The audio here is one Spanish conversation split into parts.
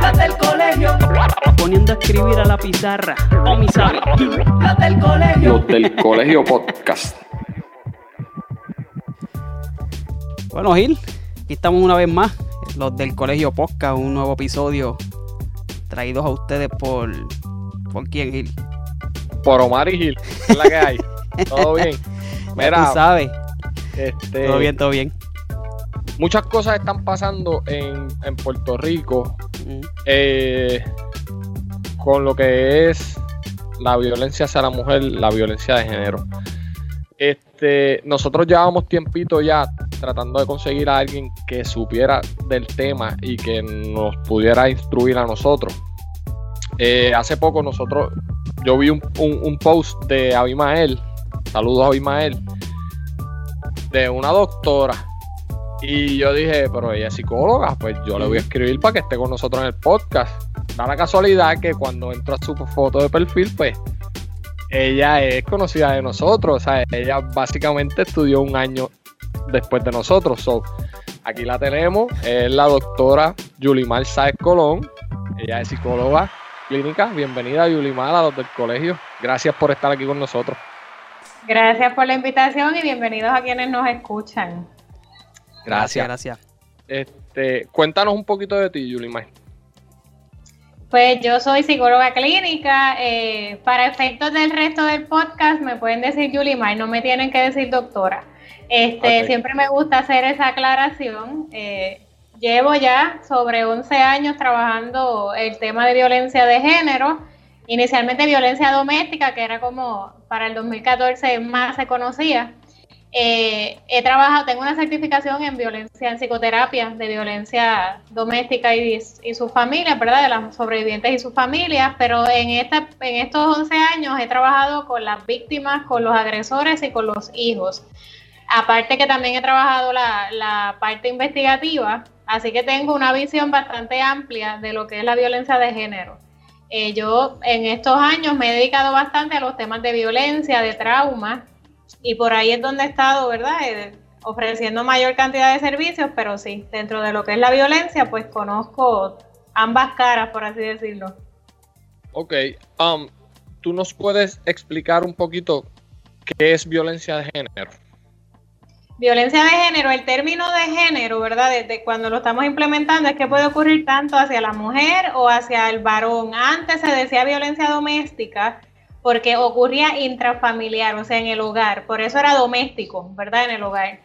Las del colegio. Poniendo a escribir a la pizarra. O mi sabe. Las del colegio. Los del colegio podcast. Bueno, Gil, aquí estamos una vez más. Los del colegio podcast, un nuevo episodio traídos a ustedes por. ¿Por quién, Gil? Por Omar y Gil. ¿Qué es la que hay? Todo bien. Mira, tú sabes. este, Todo bien, todo bien. Muchas cosas están pasando en, en Puerto Rico eh, con lo que es la violencia hacia la mujer, la violencia de género. Este, nosotros llevábamos tiempito ya tratando de conseguir a alguien que supiera del tema y que nos pudiera instruir a nosotros. Eh, hace poco nosotros, yo vi un, un- un post de Abimael, saludos a Abimael, de una doctora. Y yo dije, pero ella es psicóloga, pues yo le voy a escribir para que esté con nosotros en el podcast. Da la casualidad que cuando entro a su foto de perfil, pues ella es conocida de nosotros. O sea, ella básicamente estudió un año después de nosotros. So, aquí la tenemos, es la doctora Yulimar Sáez Colón. Ella es psicóloga clínica. Bienvenida, Yulimar, a los del colegio. Gracias por estar aquí con nosotros. Gracias por la invitación y bienvenidos a quienes nos escuchan. Gracias, gracias. Este, cuéntanos un poquito de ti, Yulimar. Pues yo soy psicóloga clínica. eh, para efectos del resto del podcast me pueden decir Yulimar, no me tienen que decir doctora. Este. Siempre me gusta hacer esa aclaración. eh, llevo ya sobre 11 años trabajando el tema de violencia de género. Inicialmente violencia doméstica, que era como para el 2014 más se conocía. Eh, he trabajado, tengo una certificación en violencia, en psicoterapia de violencia doméstica y, sus familias, ¿verdad? De las sobrevivientes y sus familias, pero en, esta, en estos 11 años he trabajado con las víctimas, con los agresores y con los hijos. Aparte que también he trabajado la, la parte investigativa, así que tengo una visión bastante amplia de lo que es la violencia de género. Eh, yo en estos años me he dedicado bastante a los temas de violencia, de trauma, y por ahí es donde he estado, ¿verdad? Eh, ofreciendo mayor cantidad de servicios, pero sí, dentro de lo que es la violencia, pues conozco ambas caras, por así decirlo. Ok, um, ¿tú nos puedes explicar un poquito qué es violencia de género? Violencia de género, el término de género, ¿verdad? Desde cuando lo estamos implementando es que puede ocurrir tanto hacia la mujer o hacia el varón. Antes se decía violencia doméstica porque ocurría intrafamiliar, o sea, en el hogar. Por eso era doméstico, ¿verdad? En el hogar.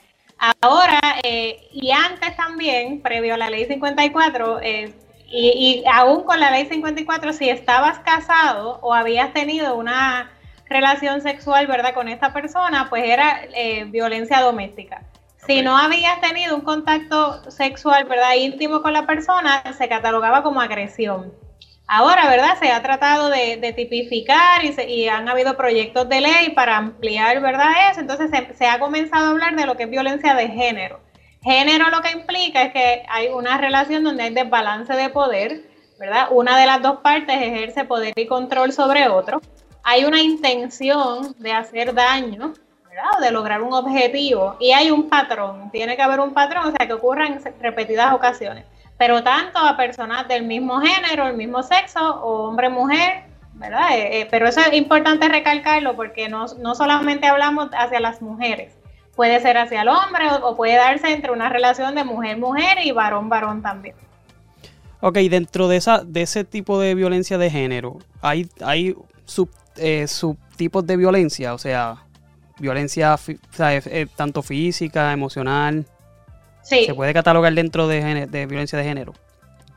Ahora, eh, y antes también, previo a la ley 54, eh, y, y aún con la ley 54, si estabas casado o habías tenido una relación sexual, ¿verdad? Con esta persona, pues era eh, violencia doméstica. Si no habías tenido un contacto sexual, ¿verdad? Íntimo con la persona, se catalogaba como agresión. Ahora, ¿verdad? Se ha tratado de, de tipificar y, se- y han habido proyectos de ley para ampliar, ¿verdad? Eso. Entonces se, se ha comenzado a hablar de lo que es violencia de género. Género lo que implica es que hay una relación donde hay desbalance de poder, ¿verdad? Una de las dos partes ejerce poder y control sobre otro. Hay una intención de hacer daño, ¿verdad? O de lograr un objetivo. Y hay un patrón, tiene que haber un patrón, o sea, que ocurra en repetidas ocasiones. Pero tanto a personas del mismo género, el mismo sexo, o hombre-mujer, ¿verdad? Eh, eh, pero eso es importante recalcarlo porque no, no, solamente hablamos hacia las mujeres, puede ser hacia el hombre o, puede darse entre una relación de mujer-mujer y varón-varón también. Ok, dentro de, esa, de ese tipo de violencia de género, ¿hay, hay sub, eh, subtipos de violencia? O sea, violencia tanto física, emocional. Sí. ¿Se puede catalogar dentro de, de violencia de género?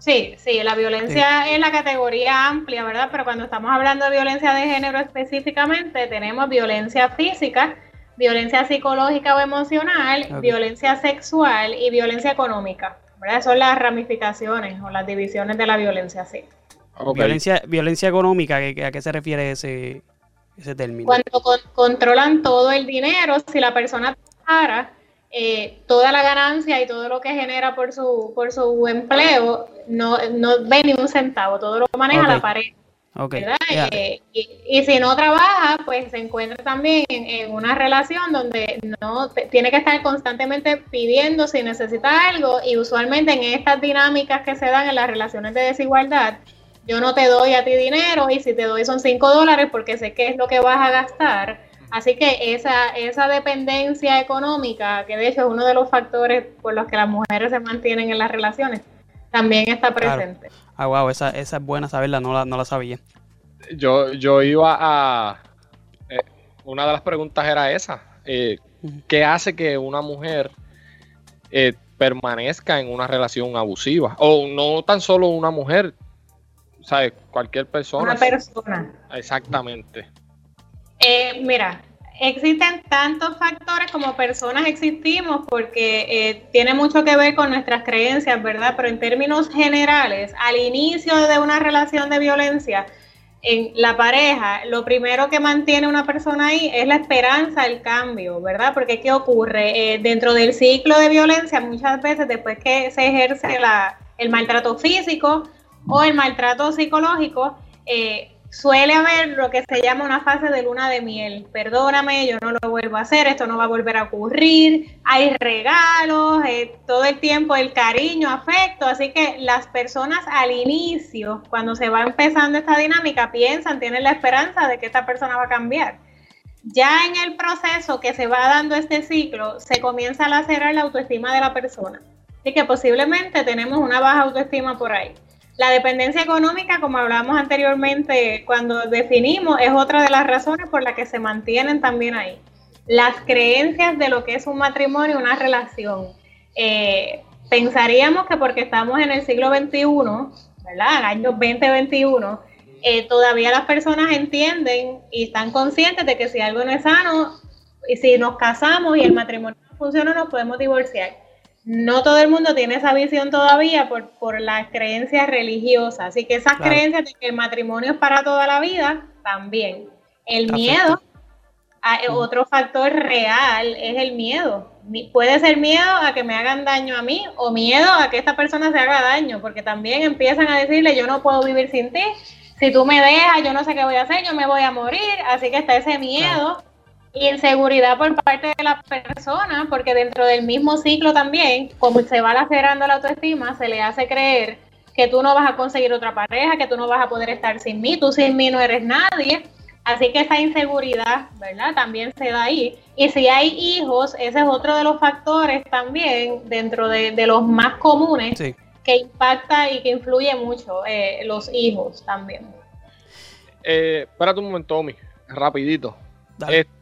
Sí, sí, la violencia es la categoría amplia, ¿verdad? Pero cuando estamos hablando de violencia de género específicamente, tenemos violencia física, violencia psicológica o emocional, violencia sexual y violencia económica, ¿verdad? Son las ramificaciones o las divisiones de la violencia, sí. Violencia, violencia económica, ¿a qué se refiere ese, ese término? Cuando controlan todo el dinero, si la persona trabajara eh, toda la ganancia y todo lo que genera por su, por su empleo no, no ve ni un centavo, todo lo maneja la pareja. Eh, y, si no trabaja, pues se encuentra también en, una relación donde no tiene que estar constantemente pidiendo si necesita algo y usualmente en estas dinámicas que se dan en las relaciones de desigualdad, yo no te doy a ti dinero y si te doy son 5 dólares porque sé qué es lo que vas a gastar Así que esa, esa dependencia económica, que de hecho es uno de los factores por los que las mujeres se mantienen en las relaciones, también está presente. Ah, wow, esa, esa es buena saberla, no la, no la sabía. Yo, yo iba a... Eh, una de las preguntas era esa. Eh, ¿Qué hace que una mujer eh, permanezca en una relación abusiva? O no tan solo una mujer, ¿sabes? Cualquier persona. Una persona. Exactamente. Eh, mira, existen tantos factores como personas existimos porque eh, tiene mucho que ver con nuestras creencias, ¿verdad? Pero en términos generales, al inicio de una relación de violencia, en la pareja, lo primero que mantiene una persona ahí es la esperanza del cambio, ¿verdad? Porque ¿qué ocurre? Eh, dentro del ciclo de violencia, muchas veces después que se ejerce la, el maltrato físico o el maltrato psicológico, eh, suele haber lo que se llama una fase de luna de miel. Perdóname, yo no lo vuelvo a hacer, esto no va a volver a ocurrir. Hay regalos, eh, todo el tiempo el cariño, afecto. Así que las personas al inicio, cuando se va empezando esta dinámica, piensan, tienen la esperanza de que esta persona va a cambiar. Ya en el proceso que se va dando este ciclo, se comienza a lacerar la autoestima de la persona. Así que posiblemente tenemos una baja autoestima por ahí. La dependencia económica, como hablamos anteriormente cuando definimos, es otra de las razones por las que se mantienen también ahí. Las creencias de lo que es un matrimonio, una relación. Eh, pensaríamos que porque estamos en el siglo XXI, ¿verdad? Año 2021, eh, todavía las personas entienden y están conscientes de que si algo no es sano, y si nos casamos y el matrimonio no funciona, nos podemos divorciar no todo el mundo tiene esa visión todavía por, por las creencias religiosas. Así que esas creencias de que el matrimonio es para toda la vida, también. El miedo, ah, otro factor real es el miedo. Puede ser miedo a que me hagan daño a mí o miedo a que esta persona se haga daño, porque también empiezan a decirle yo no puedo vivir sin ti, si tú me dejas yo no sé qué voy a hacer, yo me voy a morir, así que está ese miedo inseguridad por parte de la persona, porque dentro del mismo ciclo también, como se va lacerando la autoestima, se le hace creer que tú no vas a conseguir otra pareja, que tú no vas a poder estar sin mí, tú sin mí no eres nadie. Así que esa inseguridad, ¿verdad? También se da ahí. Y si hay hijos, ese es otro de los factores también dentro de, los más comunes que impacta y que influye mucho eh, los hijos también. Eh, espérate un momento, Tommy, rapidito. Este,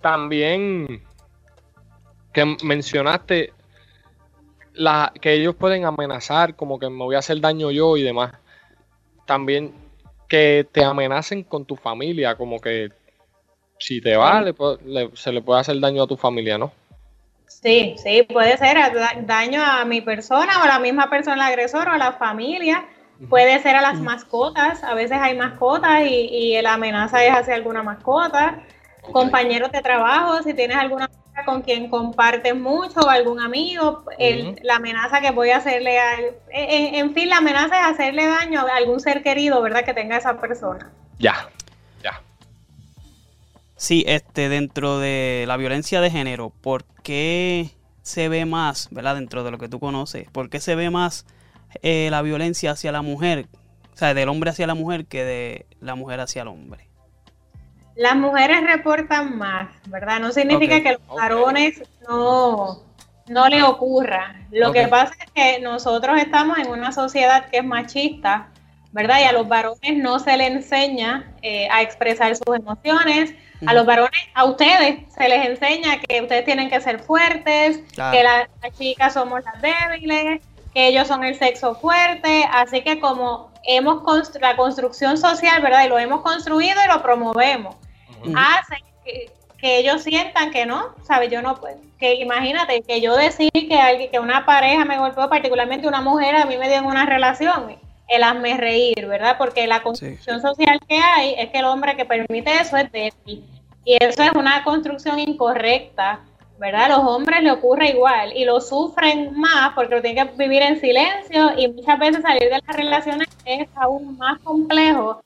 también que mencionaste que ellos pueden amenazar, como que me voy a hacer daño yo y demás. También que te amenacen con tu familia, como que si te va, se le puede hacer daño a tu familia, ¿no? Sí, sí, puede ser daño a mi persona o a la misma persona agresor o a la familia Puede ser a las mascotas, a veces hay mascotas y, la amenaza es hacia alguna mascota. Compañeros de trabajo, si tienes alguna con quien compartes mucho o algún amigo, la amenaza que voy a hacerle a, en, en, fin, la amenaza es hacerle daño a algún ser querido, ¿verdad? Que tenga esa persona. Ya, ya. Sí, este, dentro de la violencia de género, ¿por qué se ve más, ¿verdad? Dentro de lo que tú conoces, ¿por qué se ve más eh, la violencia hacia la mujer O sea, del hombre hacia la mujer que de la mujer hacia el hombre. Las mujeres reportan más, ¿verdad? No significa Ok. que los varones no, no le ocurra. Lo que pasa es que nosotros estamos en una sociedad que es machista, ¿verdad? Y a los varones no se les enseña eh, a expresar sus emociones. A los varones, a ustedes se les enseña que ustedes tienen que ser fuertes, Claro. que la- las chicas somos las débiles, ellos son el sexo fuerte. Así que como hemos constru- la construcción social, ¿verdad? Y lo hemos construido y lo promovemos Ujú. hacen que, que ellos sientan que no, ¿sabes? Yo no puedo. Que imagínate que yo decir que alguien, que una pareja me golpeó, particularmente una mujer, a mí me dio en una relación, el hazme reír, ¿verdad? Porque la construcción social que hay es que el hombre que permite eso es débil. Y eso es una construcción incorrecta, ¿verdad? A los hombres le ocurre igual y lo sufren más porque lo tienen que vivir en silencio y muchas veces salir de las relaciones es aún más complejo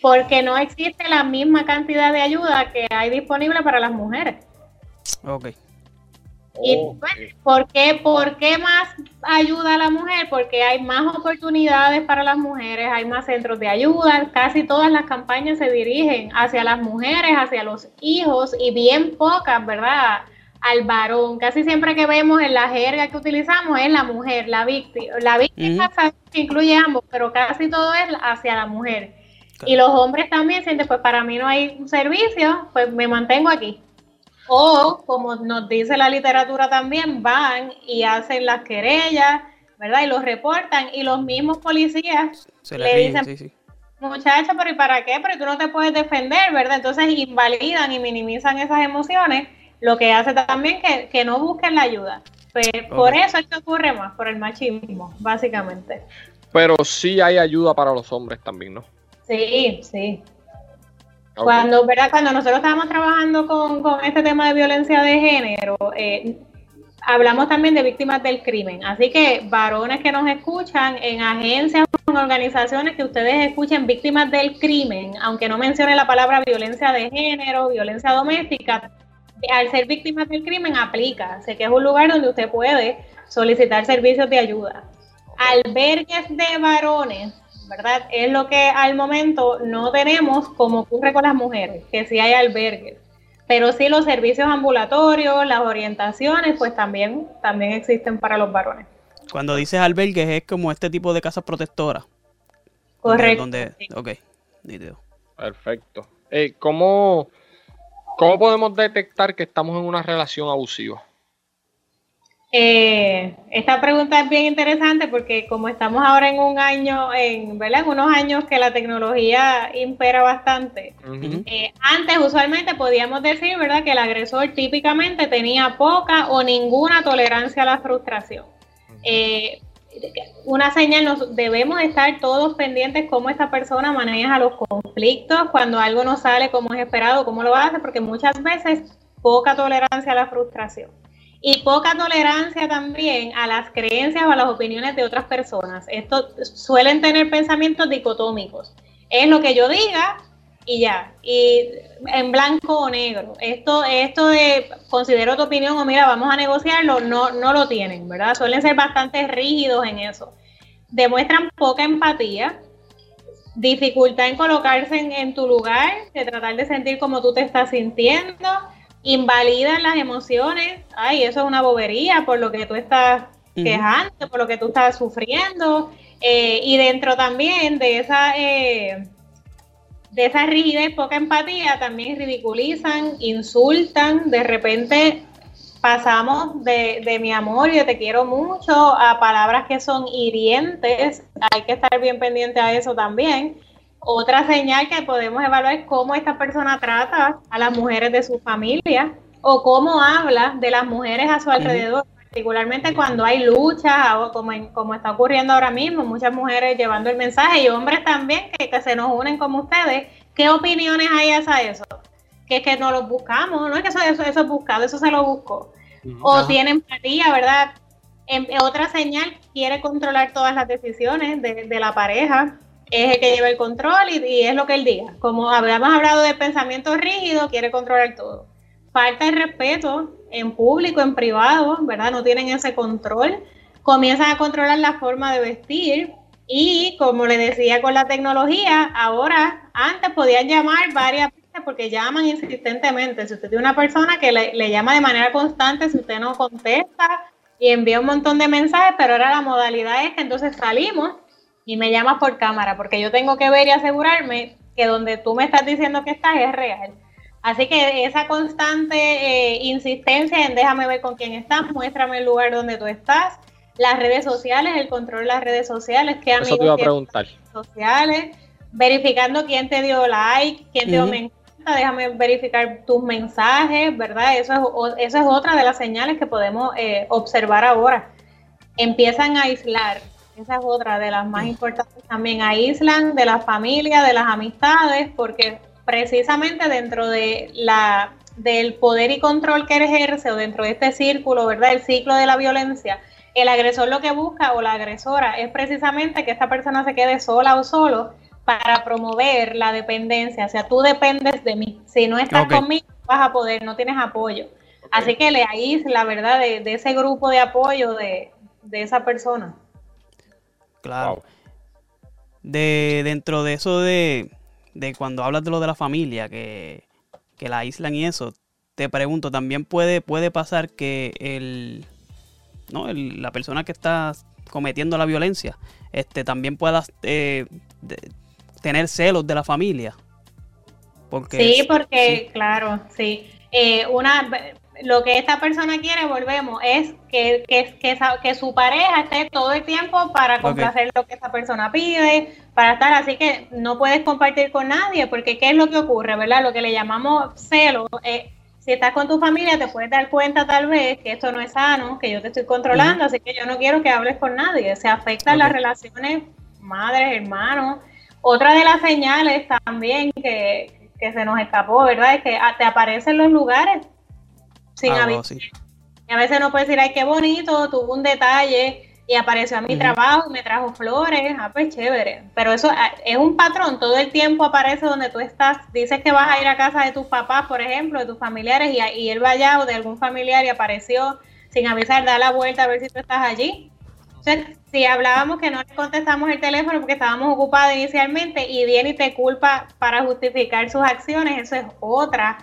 porque no existe la misma cantidad de ayuda que hay disponible para las mujeres. Ok. Y Ok. pues, ¿por qué, ¿por qué más ayuda a la mujer? Porque hay más oportunidades para las mujeres, hay más centros de ayuda, casi todas las campañas se dirigen hacia las mujeres, hacia los hijos y bien pocas, ¿verdad? Al varón. Casi siempre que vemos en la jerga que utilizamos es la mujer, la víctima. La víctima sabemos que incluye ambos, pero casi todo es hacia la mujer. Y los hombres también sienten, pues para mí no hay un servicio, pues me mantengo aquí. O, como nos dice la literatura también, van y hacen las querellas, ¿verdad? Y los reportan y los mismos policías Se le le ríen, dicen, sí, sí. muchacha, pero ¿y para qué? Pero tú no te puedes defender, ¿verdad? Entonces invalidan y minimizan esas emociones, lo que hace también que, que no busquen la ayuda. Pues, Por eso es que ocurre más, por el machismo, básicamente. Pero sí hay ayuda para los hombres también, ¿no? Sí, sí. Cuando, ¿verdad? Cuando nosotros estábamos trabajando con, con este tema de violencia de género, eh, hablamos también de víctimas del crimen. Así que varones que nos escuchan en agencias o en organizaciones que ustedes escuchen víctimas del crimen, aunque no mencione la palabra violencia de género, violencia doméstica, al ser víctimas del crimen aplica. Sé que es un lugar donde usted puede solicitar servicios de ayuda. Albergues de varones, ¿verdad? Es lo que al momento no tenemos como ocurre con las mujeres, que sí hay albergues. Pero sí los servicios ambulatorios, las orientaciones, pues también, también existen para los varones. Cuando dices albergues es como este tipo de casas protectoras. Correcto. Donde, sí. Ok, nítido. Perfecto. Eh, ¿cómo, ¿Cómo podemos detectar que estamos en una relación abusiva? Eh, esta pregunta es bien interesante porque como estamos ahora en un año, en, ¿verdad? en unos años que la tecnología impera bastante. Eh, antes usualmente podíamos decir, ¿verdad?, que el agresor típicamente tenía poca o ninguna tolerancia a la frustración. Eh, una señal, nos debemos estar todos pendientes cómo esta persona maneja los conflictos, cuando algo no sale como es esperado, cómo lo hace, porque muchas veces poca tolerancia a la frustración. Y poca tolerancia también a las creencias o a las opiniones de otras personas. Estos suelen tener pensamientos dicotómicos. Es lo que yo diga y ya. Y en blanco o negro. Esto, esto de considero tu opinión o mira, vamos a negociarlo, no, no lo tienen, ¿verdad? Suelen ser bastante rígidos en eso. Demuestran poca empatía, dificultad en colocarse en, en tu lugar, de tratar de sentir como tú te estás sintiendo, invalidan las emociones, ay, eso es una bobería por lo que tú estás quejando, por lo que tú estás sufriendo, eh, y dentro también de esa... eh, de esa rigidez, poca empatía, también ridiculizan, insultan, de repente pasamos de, de mi amor y de te quiero mucho a palabras que son hirientes, hay que estar bien pendiente a eso también. Otra señal que podemos evaluar es cómo esta persona trata a las mujeres de su familia o cómo habla de las mujeres a su alrededor, particularmente cuando hay luchas, o como, en- como está ocurriendo ahora mismo, muchas mujeres llevando el mensaje y hombres también que, que se nos unen como ustedes. ¿Qué opiniones hay hacia eso? Que es que no los buscamos, no es que eso, eso, eso es buscado, eso se lo buscó. O Ajá. tiene empatía, ¿verdad? En- otra señal, quiere controlar todas las decisiones de, de la pareja, es el que lleva el control y, y es lo que él diga. Como habíamos hablado de pensamiento rígido, quiere controlar todo. Falta de respeto en público, en privado, ¿verdad? No tienen ese control. Comienzan a controlar la forma de vestir Y como le decía con la tecnología, ahora antes podían llamar varias veces porque llaman insistentemente. Si usted tiene una persona que le, le llama de manera constante, si usted no contesta y envía un montón de mensajes, pero ahora la modalidad es que entonces salimos y me llamas por cámara, porque yo tengo que ver y asegurarme que donde tú me estás diciendo que estás es real. Así que esa constante eh, insistencia en déjame ver con quién estás, muéstrame el lugar donde tú estás, las redes sociales, el control de las redes sociales, qué Eso te iba a preguntar. sociales, verificando quién te dio like, quién te dio me encanta, déjame verificar tus mensajes, ¿verdad? Eso es, eso es otra de las señales que podemos eh, observar ahora. Empiezan a aislar, esa es otra de las más importantes también, aíslan de la familia, de las amistades, porque precisamente dentro de la del poder y control que ejerce o dentro de este círculo, ¿verdad? El ciclo de la violencia, el agresor lo que busca o la agresora es precisamente que esta persona se quede sola o solo para promover la dependencia. O sea, tú dependes de mí. Si no estás conmigo, vas a poder, no tienes apoyo. Así que le aísla, ¿verdad? De, de, ese grupo de apoyo de, de esa persona. Claro. De dentro de eso de, de cuando hablas de lo de la familia, que, la aíslan y eso, te pregunto, también puede, puede pasar que el, ¿no? la persona que está cometiendo la violencia este, también pueda eh, tener celos de la familia. Porque sí, porque, claro, sí. Eh, una, lo que esta persona quiere, volvemos, es que, que, que, su pareja esté todo el tiempo para complacer lo que esta persona pide, para estar, así que no puedes compartir con nadie, porque ¿qué es lo que ocurre, verdad? Lo que le llamamos celo, eh, si estás con tu familia te puedes dar cuenta tal vez que esto no es sano, que yo te estoy controlando, así que yo no quiero que hables con nadie, se afectan las relaciones madres, hermanos. Otra de las señales también que, que se nos escapó, ¿verdad? Es que ah, te aparecen los lugares sin ah, Y a veces no puedes decir, ay, qué bonito, tuvo un detalle y apareció a mi trabajo, me trajo flores, ah, pues chévere. Pero eso ah, es un patrón, todo el tiempo aparece donde tú estás. Dices que vas a ir a casa de tus papás, por ejemplo, de tus familiares, y, y él va allá o de algún familiar y apareció sin avisar, da la vuelta a ver si tú estás allí. Entonces, si hablábamos que no le contestamos el teléfono porque estábamos ocupados inicialmente y viene y te culpa para justificar sus acciones, eso es otra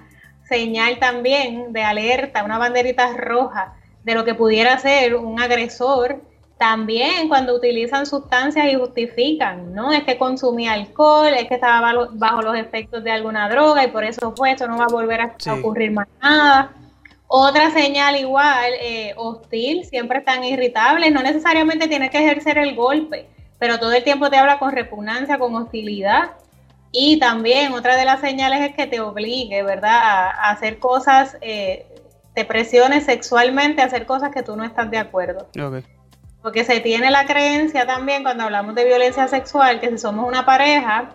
señal también de alerta, una banderita roja de lo que pudiera ser un agresor. También cuando utilizan sustancias y justifican, ¿no? Es que consumía alcohol, es que estaba bajo los efectos de alguna droga y por eso fue, esto no va a volver a, ocurrir más nada. Otra señal igual, eh, hostil, siempre están irritables, no necesariamente tiene que ejercer el golpe, pero todo el tiempo te habla con repugnancia, con hostilidad. Y también otra de las señales es que te obligue, ¿verdad?, a, hacer cosas, eh, te presiones sexualmente a hacer cosas que tú no estás de acuerdo. Porque se tiene la creencia también cuando hablamos de violencia sexual que si somos una pareja,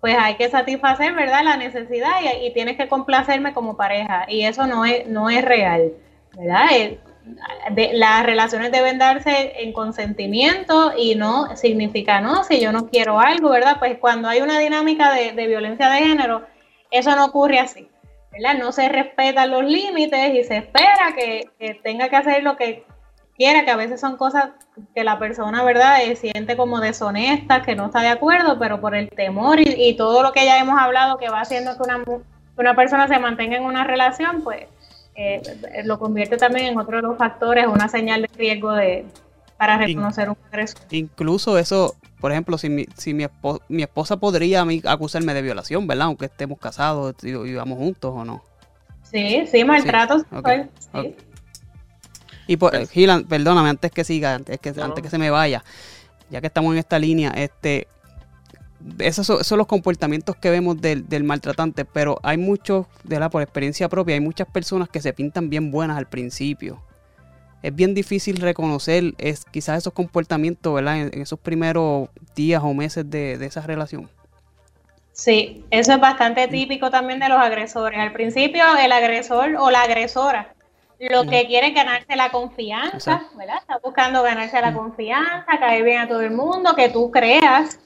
pues hay que satisfacer, ¿verdad?, la necesidad y, tienes que complacerme como pareja. Y eso no es, no es real, ¿verdad? Las relaciones deben darse en consentimiento y no significa, no, si yo no quiero algo, ¿verdad? Pues cuando hay una dinámica de, violencia de género, eso no ocurre así, ¿verdad? No se respetan los límites y se espera que, tenga que hacer lo que quiera, que a veces son cosas que la persona, ¿verdad?, eh, siente como deshonesta, que no está de acuerdo, pero por el temor y, todo lo que ya hemos hablado que va haciendo que una, que una persona se mantenga en una relación, pues eh, lo convierte también en otro de los factores, una señal de riesgo de para reconocer un agresor. Incluso eso, por ejemplo, si mi, si mi, mi esposa podría a mí acusarme de violación, ¿verdad? Aunque estemos casados y vivamos juntos o no. Sí, sí, maltrato. Sí. Y por, pues Gilan, perdóname, antes que siga, antes que, antes que se me vaya, ya que estamos en esta línea, este, esos son, los comportamientos que vemos del, maltratante, pero hay muchos, de la por experiencia propia, hay muchas personas que se pintan bien buenas al principio. Es bien difícil reconocer es, quizás esos comportamientos, ¿verdad? En, esos primeros días o meses de, esa relación. Sí, eso es bastante típico también de los agresores. Al principio, el agresor o la agresora lo que quiere es ganarse la confianza, ¿verdad? Está buscando ganarse la confianza, caer bien a todo el mundo, que tú creas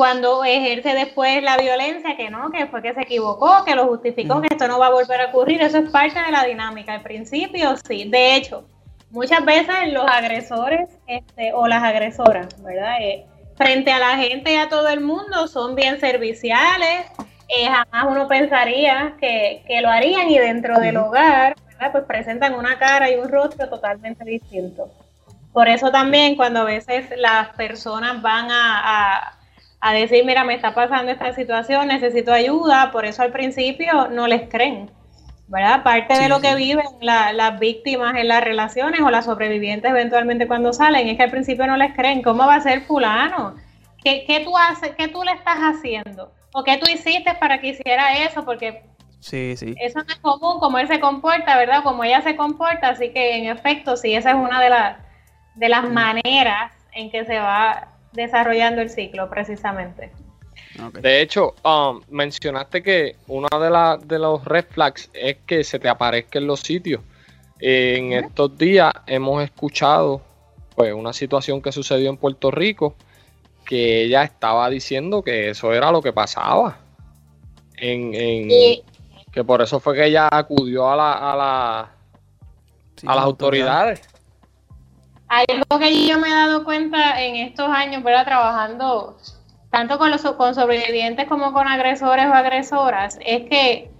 cuando ejerce después la violencia, que no, que fue que se equivocó, que lo justificó, que esto no va a volver a ocurrir, eso es parte de la dinámica. Al principio sí, de hecho, muchas veces los agresores este, o las agresoras, ¿verdad? Eh, frente a la gente y a todo el mundo son bien serviciales, eh, jamás uno pensaría que, que, lo harían y dentro del hogar, ¿verdad? pues presentan una cara y un rostro totalmente distinto. Por eso también cuando a veces las personas van a, a, a decir, mira, me está pasando esta situación, necesito ayuda, por eso al principio no les creen. ¿verdad? Parte de lo que viven las víctimas en las relaciones o las sobrevivientes eventualmente cuando salen es que al principio no les creen, ¿cómo va a ser fulano? ¿Qué, qué tú haces? ¿Qué tú le estás haciendo? ¿O qué tú hiciste para que hiciera eso? Porque sí, sí. eso no es común, como él se comporta, ¿verdad? Como ella se comporta, así que en efecto, sí, esa es una de, las de las maneras en que se va desarrollando el ciclo, precisamente. De hecho, um, mencionaste que una de, de los red flags es que se te aparezca en los sitios. En estos días hemos escuchado pues una situación que sucedió en Puerto Rico que ella estaba diciendo que eso era lo que pasaba. En, que por eso fue que ella acudió a la, a, la, a las autoridades. Algo que yo me he dado cuenta en estos años, ¿verdad? Trabajando tanto con los con sobrevivientes como con agresores o agresoras, es que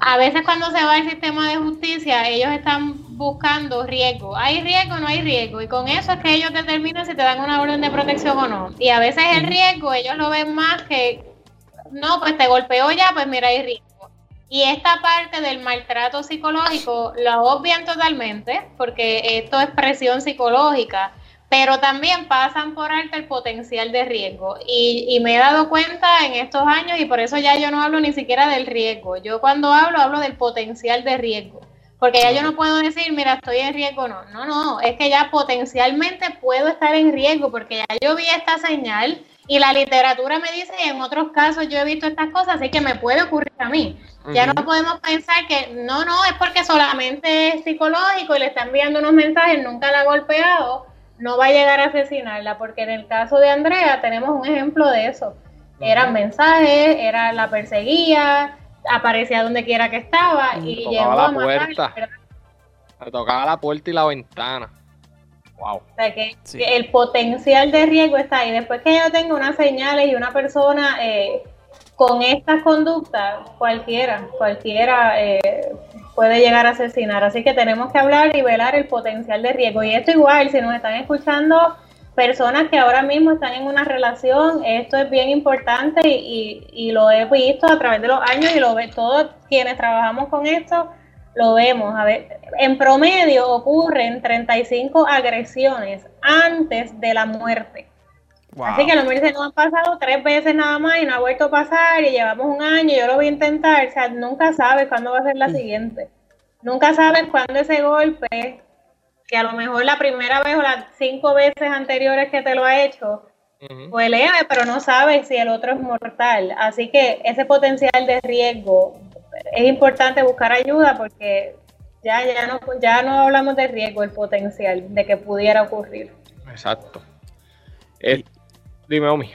a veces cuando se va el sistema de justicia, ellos están buscando riesgo. ¿Hay riesgo o no hay riesgo? Y con eso es que ellos determinan si te dan una orden de protección o no. Y a veces el riesgo, ellos lo ven más que, no, pues te golpeó ya, pues mira, hay riesgo. Y esta parte del maltrato psicológico lo obvian totalmente, porque esto es presión psicológica pero también pasan por alto el potencial de riesgo. Y, me he dado cuenta en estos años, y por eso ya yo no hablo ni siquiera del riesgo. Yo cuando hablo, hablo del potencial de riesgo. Porque ya yo no puedo decir, mira, estoy en riesgo, no. No, no, es que ya potencialmente puedo estar en riesgo, porque ya yo vi esta señal y la literatura me dice, y en otros casos yo he visto estas cosas, así que me puede ocurrir a mí. Ya no podemos pensar que no, no, es porque solamente es psicológico y le está enviando unos mensajes, nunca la ha golpeado no va a llegar a asesinarla, porque en el caso de Andrea tenemos un ejemplo de eso. Eran mensajes, era la perseguía, aparecía donde quiera que estaba y llegó la a puerta. Le tocaba la puerta y la ventana. Wow. O sea que, el potencial de riesgo está ahí. Después que yo tengo unas señales y una persona eh, con estas conductas, cualquiera, cualquiera eh, puede llegar a asesinar. Así que tenemos que hablar y velar el potencial de riesgo. Y esto igual, si nos están escuchando personas que ahora mismo están en una relación, esto es bien importante y, y, lo he visto a través de los años y lo ve todos quienes trabajamos con esto, lo vemos. A ver, en promedio ocurren 35 agresiones antes de la muerte. Así que los dice, no han pasado tres veces nada más y no ha vuelto a pasar y llevamos un año, yo lo voy a intentar, o sea, nunca sabes cuándo va a ser la mm. siguiente. Nunca sabes cuándo ese golpe, que a lo mejor la primera vez o las cinco veces anteriores que te lo ha hecho, fue leve, pero no sabes si el otro es mortal. Así que ese potencial de riesgo es importante buscar ayuda porque ya, ya, no, ya no hablamos de riesgo, el potencial de que pudiera ocurrir. Exacto. Dime, Omi.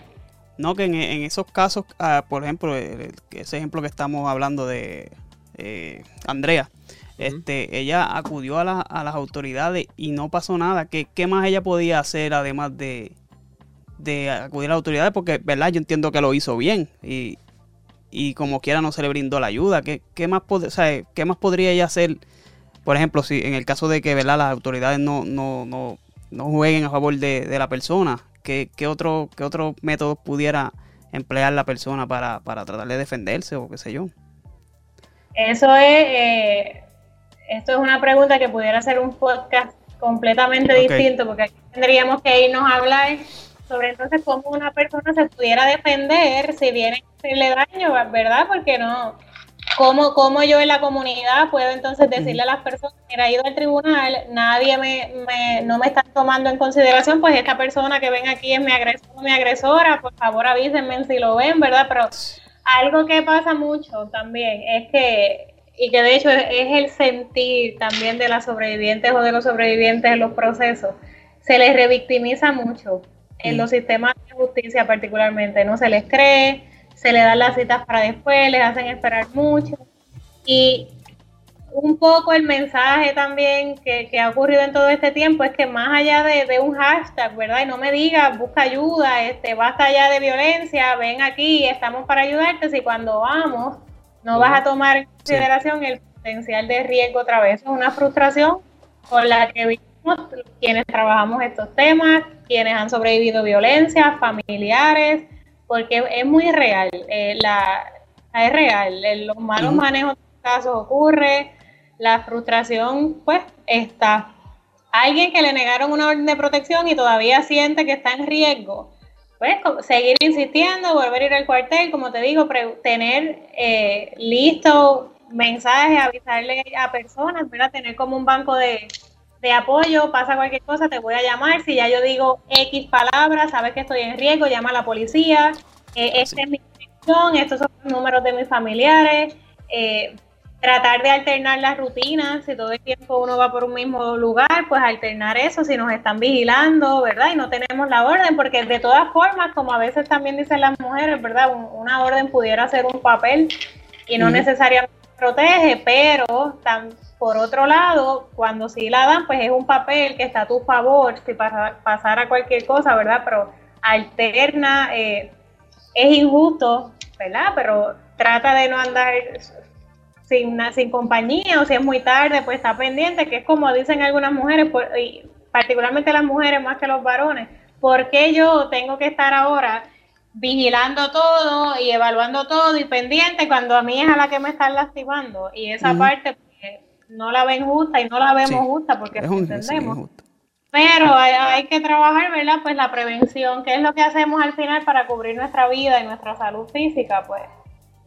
No, que en, esos casos, ah, por ejemplo, ese ejemplo que estamos hablando de eh, Andrea, este, ella acudió a, las autoridades y no pasó nada. ¿Qué, ¿Qué, más ella podía hacer además de, de acudir a las autoridades? Porque, ¿verdad? Yo entiendo que lo hizo bien y, y como quiera no se le brindó la ayuda. ¿Qué, qué más, o sea, ¿qué más podría ella hacer? Por ejemplo, si en el caso de que ¿verdad? las autoridades no, no, no, no jueguen a favor de, de la persona, ¿qué, otro, qué otro método pudiera emplear la persona para, tratar de defenderse o qué sé yo? Eso es, eh, esto es una pregunta que pudiera ser un podcast completamente distinto, porque aquí tendríamos que irnos a hablar sobre entonces cómo una persona se pudiera defender si viene a hacerle daño, ¿verdad? Porque no, ¿Cómo, ¿Cómo, yo en la comunidad puedo entonces decirle a las personas, mira, he ido al tribunal, nadie me, me, no me está tomando en consideración, pues esta persona que ven aquí es mi agresor mi agresora, por favor avísenme si lo ven, ¿verdad? Pero algo que pasa mucho también es que, y que de hecho es, el sentir también de las sobrevivientes o de los sobrevivientes en los procesos, se les revictimiza mucho en los sistemas de justicia particularmente, no se les cree, se le dan las citas para después, les hacen esperar mucho. Y un poco el mensaje también que, ha ocurrido en todo este tiempo es que más allá de, un hashtag, ¿verdad? Y no me digas, busca ayuda, este, basta allá de violencia, ven aquí, estamos para ayudarte, si cuando vamos no vas a tomar en consideración el potencial de riesgo otra vez. Es una frustración con la que vivimos quienes trabajamos estos temas, quienes han sobrevivido violencia, familiares, porque es muy real, eh, la, es real, los malos manejos de casos ocurre, la frustración pues está. Alguien que le negaron una orden de protección y todavía siente que está en riesgo, pues seguir insistiendo, volver a ir al cuartel, como te digo, tener eh, listo mensajes, avisarle a personas, ¿verdad? tener como un banco de, de apoyo, pasa cualquier cosa, te voy a llamar, si ya yo digo X palabras, sabes que estoy en riesgo, llama a la policía, eh, esta es mi dirección, estos son los números de mis familiares, eh, tratar de alternar las rutinas, si todo el tiempo uno va por un mismo lugar, pues alternar eso, si nos están vigilando, ¿verdad? Y no tenemos la orden, porque de todas formas, como a veces también dicen las mujeres, ¿verdad? una orden pudiera ser un papel y no necesariamente protege, pero por otro lado, cuando sí la dan, pues es un papel que está a tu favor si pasa, pasara cualquier cosa, ¿verdad? Pero alterna, eh, es injusto, ¿verdad? Pero trata de no andar sin, sin compañía o si es muy tarde, pues está pendiente, que es como dicen algunas mujeres, y particularmente las mujeres más que los varones, ¿por qué yo tengo que estar ahora vigilando todo y evaluando todo y pendiente cuando a mí es a la que me están lastimando? Y esa parte no la ven justa y no la vemos justa porque entendemos. Pero hay, hay, que trabajar, ¿verdad? Pues la prevención, que es lo que hacemos al final para cubrir nuestra vida y nuestra salud física, pues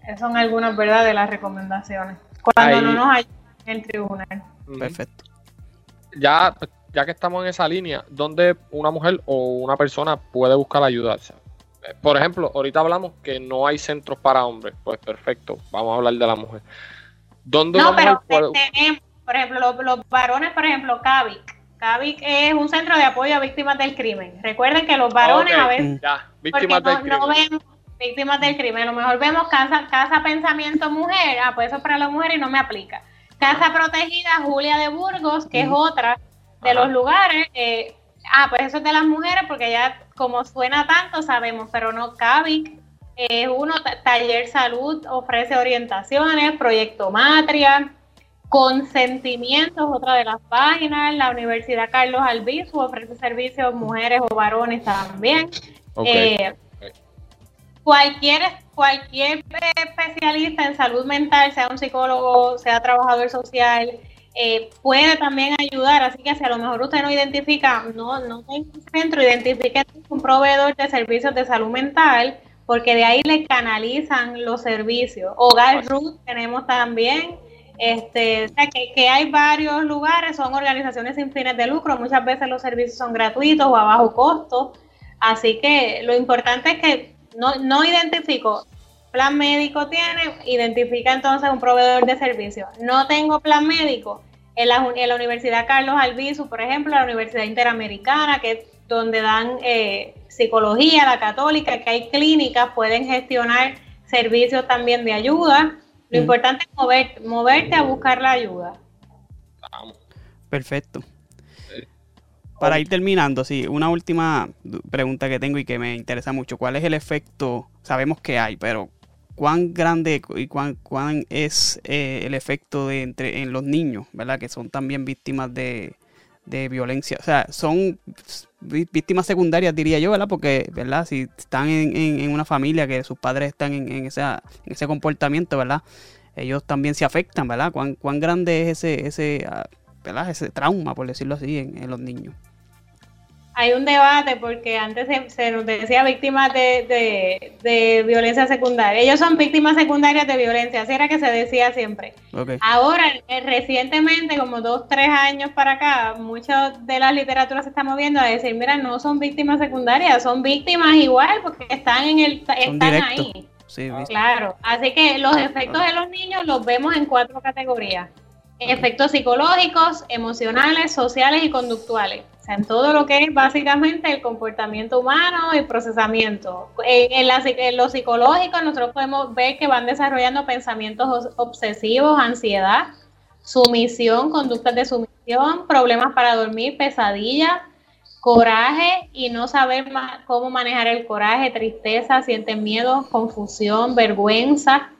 esas son algunas, ¿verdad?, de las recomendaciones. Cuando no nos ayudan en el tribunal. Perfecto. Ya, ya que estamos en esa línea, ¿dónde una mujer o una persona puede buscar ayuda? por ejemplo, ahorita hablamos que no hay centros para hombres. Pues perfecto, vamos a hablar de la mujer. ¿Dónde no, pero tenemos, por ejemplo, los, varones, por ejemplo, CAVIC. CAVIC es un centro de apoyo a víctimas del crimen. Recuerden que los varones a veces... Ya, víctimas del crimen víctimas del crimen. A lo mejor vemos casa, casa pensamiento mujer, ah, pues eso es para la mujer y no me aplica. Casa protegida Julia de Burgos, que es otra de los lugares. Eh, ah, pues eso es de las mujeres, porque ya como suena tanto sabemos, pero no CAVIC. Es uno, Taller Salud ofrece orientaciones, Proyecto Matria, Consentimientos, otra de las páginas. La Universidad Carlos Albizu ofrece servicios mujeres o varones también. Eh, cualquier, cualquier especialista en salud mental, sea un psicólogo, sea trabajador social, eh, puede también ayudar. Así que si a lo mejor usted no identifica, no, no tiene un centro, identifique un proveedor de servicios de salud mental, porque de ahí le canalizan los servicios. Hogar Ruth tenemos también. Este, o sea, que, que hay varios lugares, son organizaciones sin fines de lucro, muchas veces los servicios son gratuitos o a bajo costo, así que lo importante es que no, no identifico plan médico tiene, identifica entonces un proveedor de servicios. No tengo plan médico. En la, en la Universidad Carlos Albizu, por ejemplo, la Universidad Interamericana, que donde dan eh, psicología, la católica, que hay clínicas, pueden gestionar servicios también de ayuda. Lo mm. importante es mover, moverte a buscar la ayuda. Perfecto. Para ir terminando, sí, una última pregunta que tengo y que me interesa mucho. ¿Cuál es el efecto? Sabemos que hay, pero ¿cuán grande y cuán, cuán es eh, el efecto de entre, en los niños, ¿verdad? Que son también víctimas de, violencia. O sea, son víctimas secundarias, diría yo, ¿verdad? Porque, ¿verdad? Si están en, una familia que sus padres están en, en, ese comportamiento, ¿verdad? Ellos también se afectan, ¿verdad? ¿Cuán, cuán grande es ese, ese, ah, ¿verdad? ese trauma, por decirlo así, en los niños? Hay un debate porque antes se, nos decía víctimas de, violencia secundaria. Ellos son víctimas secundarias de violencia, así era que se decía siempre. Ahora, eh, recientemente, como dos, tres años para acá, mucha de la literatura se está moviendo a decir, mira, no son víctimas secundarias, son víctimas igual porque están en el están ahí. claro, así que los efectos de los niños los vemos en cuatro categorías. Efectos psicológicos, emocionales, sociales y conductuales en todo lo que es básicamente el comportamiento humano y procesamiento. En, en, lo psicológico nosotros podemos ver que van desarrollando pensamientos obsesivos, ansiedad, sumisión, conductas de sumisión, problemas para dormir, pesadillas, coraje y no saber cómo manejar el coraje, tristeza, sienten miedo, confusión, vergüenza.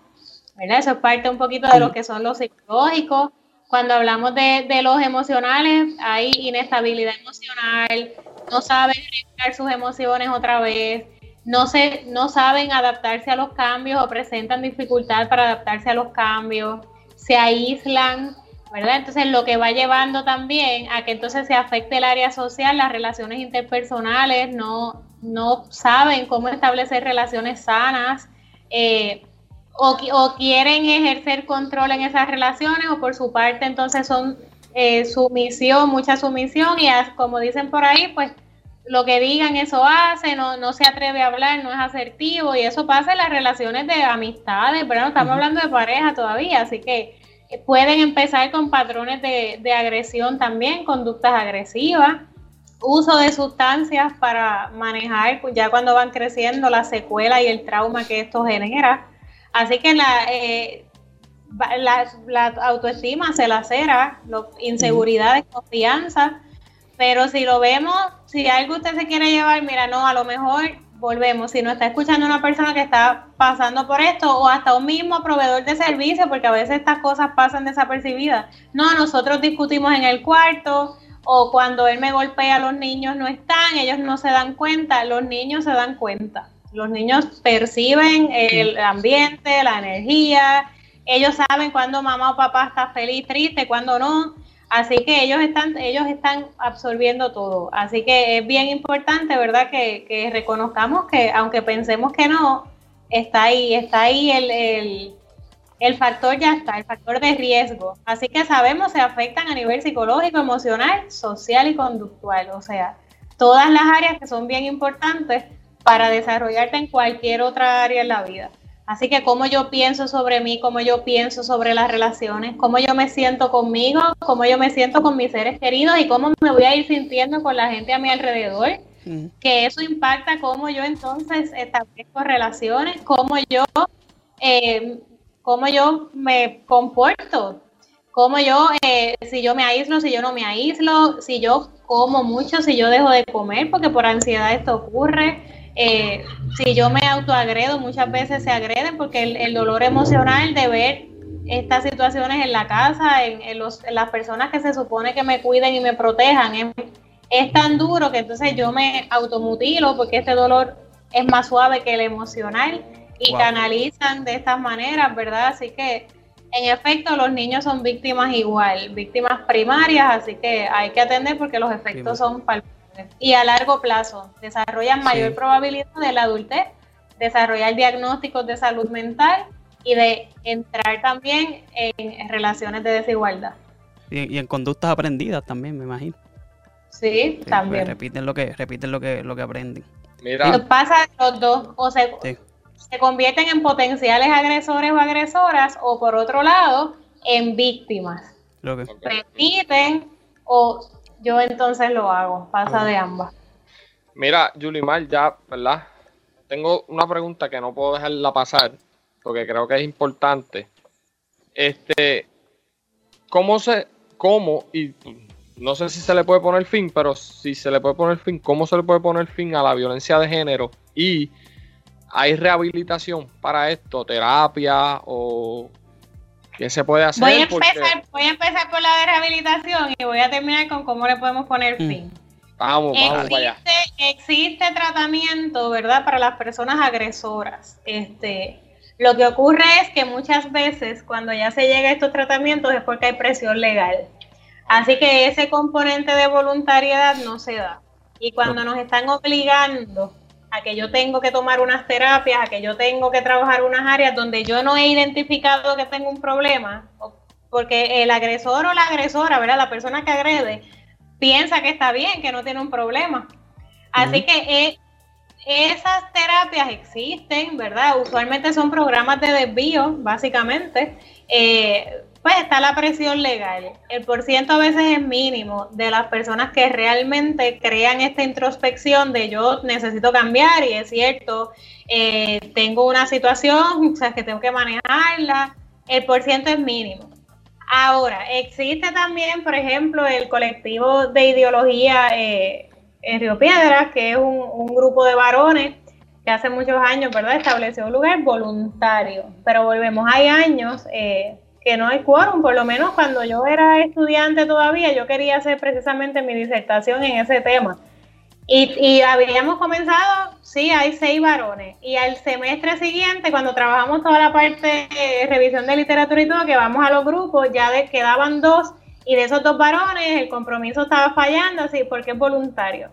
¿verdad? Eso es parte un poquito de lo que son los psicológicos. Cuando hablamos de, de los emocionales, hay inestabilidad emocional, no saben regular sus emociones otra vez, no, se, no saben adaptarse a los cambios o presentan dificultad para adaptarse a los cambios, se aíslan, ¿verdad? Entonces lo que va llevando también a que entonces se afecte el área social, las relaciones interpersonales, no, no saben cómo establecer relaciones sanas. Eh, o, o, quieren ejercer control en esas relaciones o por su parte entonces son eh, sumisión, mucha sumisión y como dicen por ahí, pues lo que digan eso hace, no, no se atreve a hablar, no es asertivo y eso pasa en las relaciones de amistades, pero no estamos hablando de pareja todavía, así que eh, pueden empezar con patrones de, de agresión también, conductas agresivas, uso de sustancias para manejar pues, ya cuando van creciendo la secuela y el trauma que esto genera. Así que la, eh, la, autoestima se lacera, inseguridad, desconfianza, pero si lo vemos, si algo usted se quiere llevar, mira, no, a lo mejor volvemos, si no está escuchando una persona que está pasando por esto o hasta un mismo proveedor de servicio, porque a veces estas cosas pasan desapercibidas. No, nosotros discutimos en el cuarto o cuando él me golpea, los niños no están, ellos no se dan cuenta, los niños se dan cuenta. Los niños perciben el ambiente, la energía, ellos saben cuando mamá o papá está feliz, triste, cuando no. Así que ellos están, ellos están absorbiendo todo. Así que es bien importante, ¿verdad? Que, reconozcamos que, aunque pensemos que no, está ahí, está ahí el, el, factor ya está, el factor de riesgo. Así que sabemos se afectan a nivel psicológico, emocional, social y conductual. O sea, todas las áreas que son bien importantes para desarrollarte en cualquier otra área en la vida. Así que cómo yo pienso sobre mí, cómo yo pienso sobre las relaciones, cómo yo me siento conmigo, cómo yo me siento con mis seres queridos y cómo me voy a ir sintiendo con la gente a mi alrededor. Que eso impacta cómo yo entonces establezco relaciones, cómo yo, eh, cómo yo me comporto, cómo yo, eh, si yo me aíslo, si yo no me aíslo, si yo como mucho, si yo dejo de comer, porque por ansiedad esto ocurre eh, si yo me autoagredo, muchas veces se agreden porque el, dolor emocional de ver estas situaciones en la casa, en, las personas que se supone que me cuiden y me protejan, es, tan duro que entonces yo me automutilo porque este dolor es más suave que el emocional y canalizan de estas maneras, ¿verdad? Así que en efecto los niños son víctimas igual, víctimas primarias, así que hay que atender porque los efectos son palpables y a largo plazo. Desarrollan mayor probabilidad de la adultez, desarrollar diagnósticos de salud mental y de entrar también en relaciones de desigualdad. Y, en conductas aprendidas también, me imagino. Sí, pues, también. repiten lo que repiten lo que lo que aprenden. Mira. pasa los dos, o se, se convierten en potenciales agresores o agresoras, o por otro lado, en víctimas. Lo que... Repiten o yo entonces lo hago, pasa de ambas. Mira, Yulimar, ya, ¿verdad? Tengo una pregunta que no puedo dejarla pasar, porque creo que es importante. Este, ¿cómo se, cómo, y no sé si se le puede poner fin, pero si se le puede poner fin, ¿cómo se le puede poner fin a la violencia de género? Y hay rehabilitación para esto, terapia o ¿Qué se puede hacer? Voy a, empezar, voy a empezar por la de rehabilitación y voy a terminar con cómo le podemos poner mm. fin. Vamos, vamos existe, allá. Existe tratamiento, ¿verdad? Para las personas agresoras. Este, lo que ocurre es que muchas veces cuando ya se llega a estos tratamientos es porque hay presión legal. Así que ese componente de voluntariedad no se da. Y cuando nos están obligando a que yo tengo que tomar unas terapias, a que yo tengo que trabajar unas áreas donde yo no he identificado que tengo un problema, porque el agresor o la agresora, ¿verdad? La persona que agrede, piensa que está bien, que no tiene un problema. Así que eh, esas terapias existen, ¿verdad? Usualmente son programas de desvío, básicamente. Eh, pues está la presión legal. El porciento a veces es mínimo de las personas que realmente crean esta introspección de yo necesito cambiar y es cierto, eh, tengo una situación, o sea, que tengo que manejarla. El porciento es mínimo. Ahora, existe también, por ejemplo, el colectivo de ideología eh, en Río Piedras, que es un, grupo de varones que hace muchos años, ¿verdad?, estableció un lugar voluntario. Pero volvemos, hay años eh, que no hay quórum, por lo menos cuando yo era estudiante todavía, yo quería hacer precisamente mi disertación en ese tema. Y, habíamos comenzado, sí, hay seis varones. Y al semestre siguiente, cuando trabajamos toda la parte de revisión de literatura y todo, que vamos a los grupos, ya de, quedaban dos. Y de esos dos varones, el compromiso estaba fallando, así, porque es voluntario.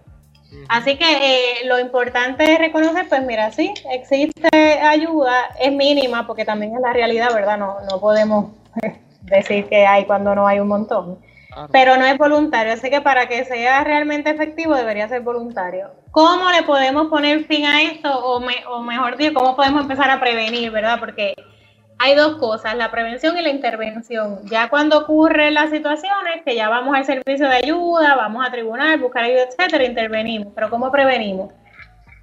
Así que eh, lo importante es reconocer, pues mira, sí, existe ayuda, es mínima, porque también es la realidad, ¿verdad? No, no podemos decir que hay cuando no hay un montón pero no es voluntario, así que para que sea realmente efectivo debería ser voluntario. ¿Cómo le podemos poner fin a esto? O, o mejor dicho, ¿cómo podemos empezar a prevenir, verdad? Porque hay dos cosas, la prevención y la intervención. Ya cuando ocurren las situaciones, que ya vamos al servicio de ayuda, vamos a tribunal, buscar ayuda, etcétera, intervenimos. Pero ¿cómo prevenimos?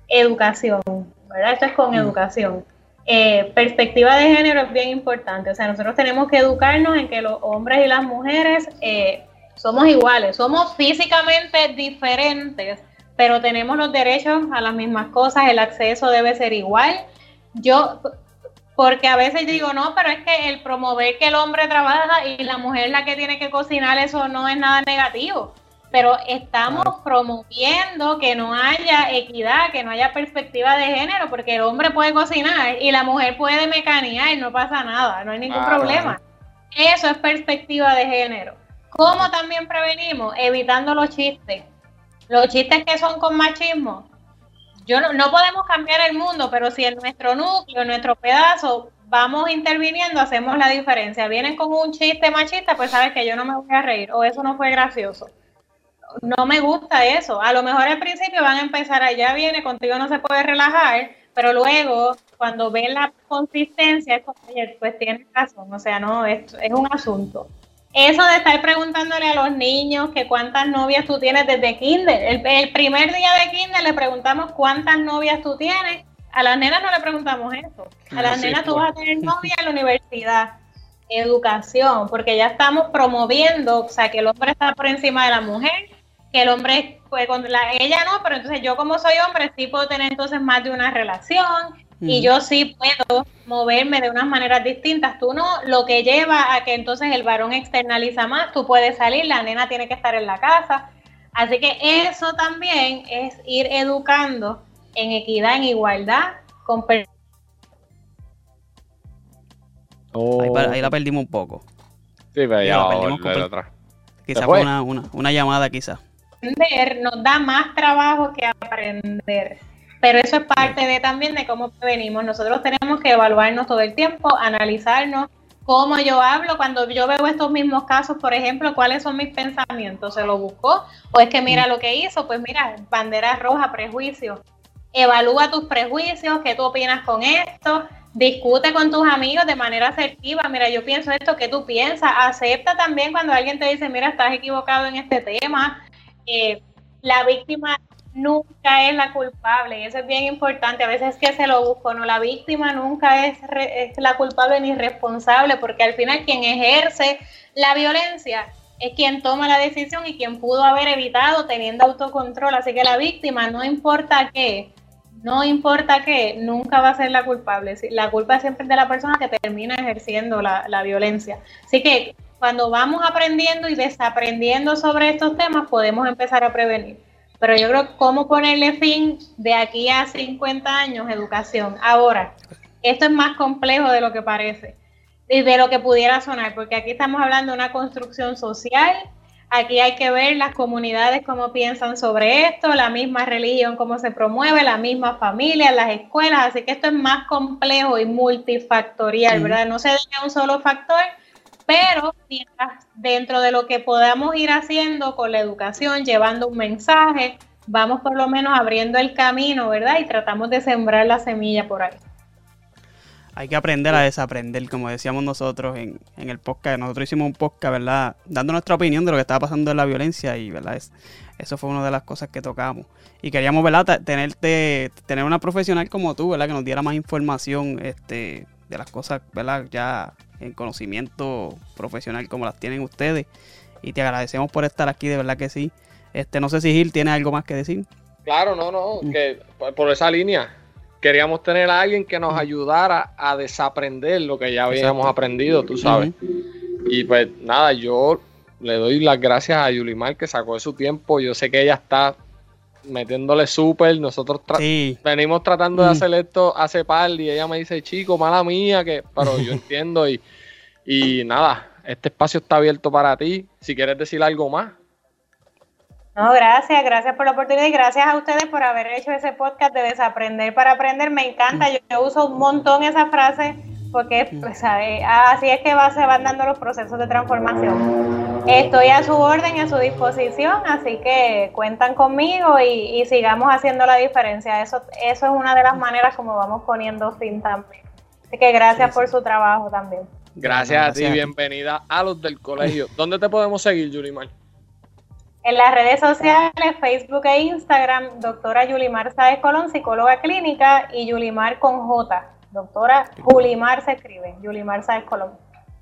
Educación, ¿verdad? Esto es con mm. educación. Eh, perspectiva de género es bien importante. O sea, nosotros tenemos que educarnos en que los hombres y las mujeres eh, somos iguales, somos físicamente diferentes, pero tenemos los derechos a las mismas cosas, el acceso debe ser igual. Yo, porque a veces digo, no, pero es que el promover que el hombre trabaja y la mujer la que tiene que cocinar, eso no es nada negativo pero estamos promoviendo que no haya equidad, que no haya perspectiva de género, porque el hombre puede cocinar y la mujer puede mecanear, no pasa nada, no hay ningún problema. Eso es perspectiva de género. ¿Cómo también prevenimos? Evitando los chistes. Los chistes que son con machismo. Yo no, no podemos cambiar el mundo, pero si en nuestro núcleo, en nuestro pedazo, vamos interviniendo, hacemos la diferencia. Vienen con un chiste machista, pues sabes que yo no me voy a reír, o eso no fue gracioso no me gusta eso. A lo mejor al principio van a empezar, allá viene, contigo no se puede relajar, pero luego cuando ven la consistencia, pues tienes razón, o sea, no, es, es un asunto. Eso de estar preguntándole a los niños que cuántas novias tú tienes desde kinder. El, primer día de kinder le preguntamos cuántas novias tú tienes. A las nenas no le preguntamos eso. A las nenas tú vas a tener novia en la universidad educación, porque ya estamos promoviendo, o sea, que el hombre está por encima de la mujer, que el hombre, pues con la, ella no, pero entonces yo como soy hombre sí puedo tener entonces más de una relación y yo sí puedo moverme de unas maneras distintas. Tú no, lo que lleva a que entonces el varón externaliza más, tú puedes salir, la nena tiene que estar en la casa. Así que eso también es ir educando en equidad, en igualdad, con oh. ahí, la perdimos un poco. Sí, pero ya la perdimos Quizás fue una, una, una llamada, quizás aprender nos da más trabajo que aprender. Pero eso es parte de también de cómo venimos. Nosotros tenemos que evaluarnos todo el tiempo, analizarnos cómo yo hablo. Cuando yo veo estos mismos casos, por ejemplo, cuáles son mis pensamientos, se lo buscó o es que mira lo que hizo, pues mira, bandera roja, prejuicio. Evalúa tus prejuicios, qué tú opinas con esto, discute con tus amigos de manera asertiva, mira, yo pienso esto, ¿qué tú piensas? Acepta también cuando alguien te dice, mira, estás equivocado en este tema, eh, la víctima nunca es la culpable y eso es bien importante. A veces que se lo busco, no, la víctima nunca es, la culpable ni responsable porque al final quien ejerce la violencia es quien toma la decisión y quien pudo haber evitado teniendo autocontrol. Así que la víctima, no importa qué, no importa qué, nunca va a ser la culpable. La culpa siempre es de la persona que termina ejerciendo la violencia. Así que cuando vamos aprendiendo y desaprendiendo sobre estos temas, podemos empezar a prevenir. Pero yo creo cómo ponerle fin de aquí a 50 años, educación. Ahora, esto es más complejo de lo que parece y de lo que pudiera sonar, porque aquí estamos hablando de una construcción social, aquí hay que ver las comunidades cómo piensan sobre esto, la misma religión cómo se promueve, la misma familia, las escuelas, así que esto es más complejo y multifactorial, ¿verdad? No se debe a un solo factor, pero mientras dentro de lo que podamos ir haciendo con la educación, llevando un mensaje, vamos por lo menos abriendo el camino, ¿verdad? Y tratamos de sembrar la semilla por ahí. Hay que aprender a desaprender, como decíamos nosotros en, el podcast. Nosotros hicimos un podcast, ¿verdad? Dando nuestra opinión de lo que estaba pasando en la violencia y, ¿verdad? eso fue una de las cosas que tocamos. Y queríamos, ¿verdad? Tenerte, tener una profesional como tú, ¿verdad? Que nos diera más información este, de las cosas, ¿verdad? Ya en conocimiento profesional como las tienen ustedes. Y te agradecemos por estar aquí, de verdad que sí. Este, no sé si Gil tiene algo más que decir. Claro, no, no, que por, esa línea queríamos tener a alguien que nos ayudara a desaprender lo que ya habíamos Exacto. aprendido, tú sabes. Y pues nada, yo le doy las gracias a Yulimar que sacó de su tiempo. Yo sé que ella está metiéndole súper. Nosotros tra- Sí, venimos tratando de Mm. hacer esto hace par y ella me dice, chico, mala mía, que pero yo entiendo y, y nada, este espacio está abierto para ti. Si quieres decir algo más. No, gracias, gracias por la oportunidad y gracias a ustedes por haber hecho ese podcast de desaprender para aprender. Me encanta, yo, yo uso un montón esa frase porque pues, ¿sabe? así es que va, se van dando los procesos de transformación. Estoy a su orden y a su disposición, así que cuentan conmigo y, y sigamos haciendo la diferencia. Eso, eso es una de las maneras como vamos poniendo fin también. Así que gracias Sí, por su trabajo también. Gracias a ti, Gracias a ti. bienvenida a los del colegio. ¿Dónde te podemos seguir, Yulimar? En las redes sociales, Facebook e Instagram, doctora Yulimar Sáez Colón, psicóloga clínica, y Yulimar con J. Doctora Julimar se escribe, Yulimar Sáez Colón.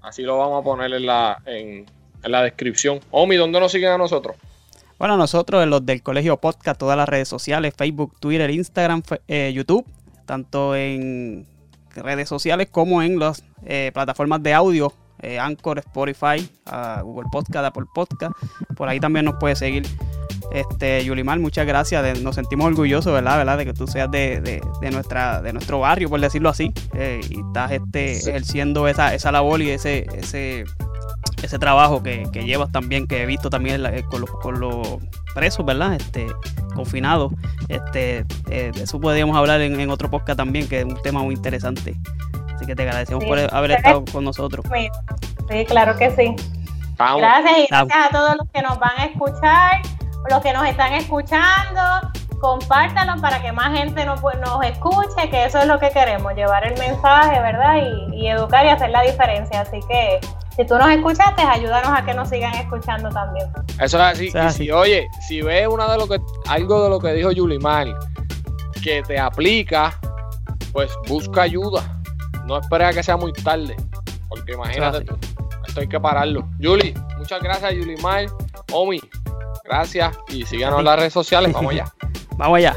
Así lo vamos a poner en la, en, en la descripción. Omi, ¿dónde nos siguen a nosotros? Bueno, nosotros en los del Colegio Podcast, todas las redes sociales, Facebook, Twitter, Instagram, eh, YouTube, tanto en redes sociales como en las eh, plataformas de audio, eh, Anchor, Spotify, ah, Google Podcast, Apple Podcast. Por ahí también nos puede seguir. Este, Yulimar, muchas gracias. de- nos sentimos orgullosos, ¿verdad? ¿verdad? De que tú seas de, de- de nuestra, de nuestro barrio, por decirlo así. eh, y estás este, Sí. ejerciendo esa, esa labor y ese, ese, ese trabajo que, que llevas también, que he visto también eh, con, los, con los presos, ¿verdad? Este, confinados. Este, eh, de eso podríamos hablar en, en otro podcast también, que es un tema muy interesante. Así que te agradecemos Sí. por haber estado con nosotros. Sí, claro que sí. Vamos. Gracias y gracias a todos los que nos van a escuchar, los que nos están escuchando. Compártanlo para que más gente nos, nos escuche, que eso es lo que queremos, llevar el mensaje, ¿verdad? Y, y educar y hacer la diferencia. Así que si tú nos escuchaste, ayúdanos a que nos sigan escuchando también. Eso es así. Y si, oye, si ves una de lo que, algo de lo que dijo Yulimar que te aplica, pues busca ayuda. No esperes a que sea muy tarde. Porque imagínate tú, esto hay que pararlo. Yuli, muchas gracias, Yulimar. Omi, gracias. Y síganos en las redes sociales. Vamos allá. Vamos allá.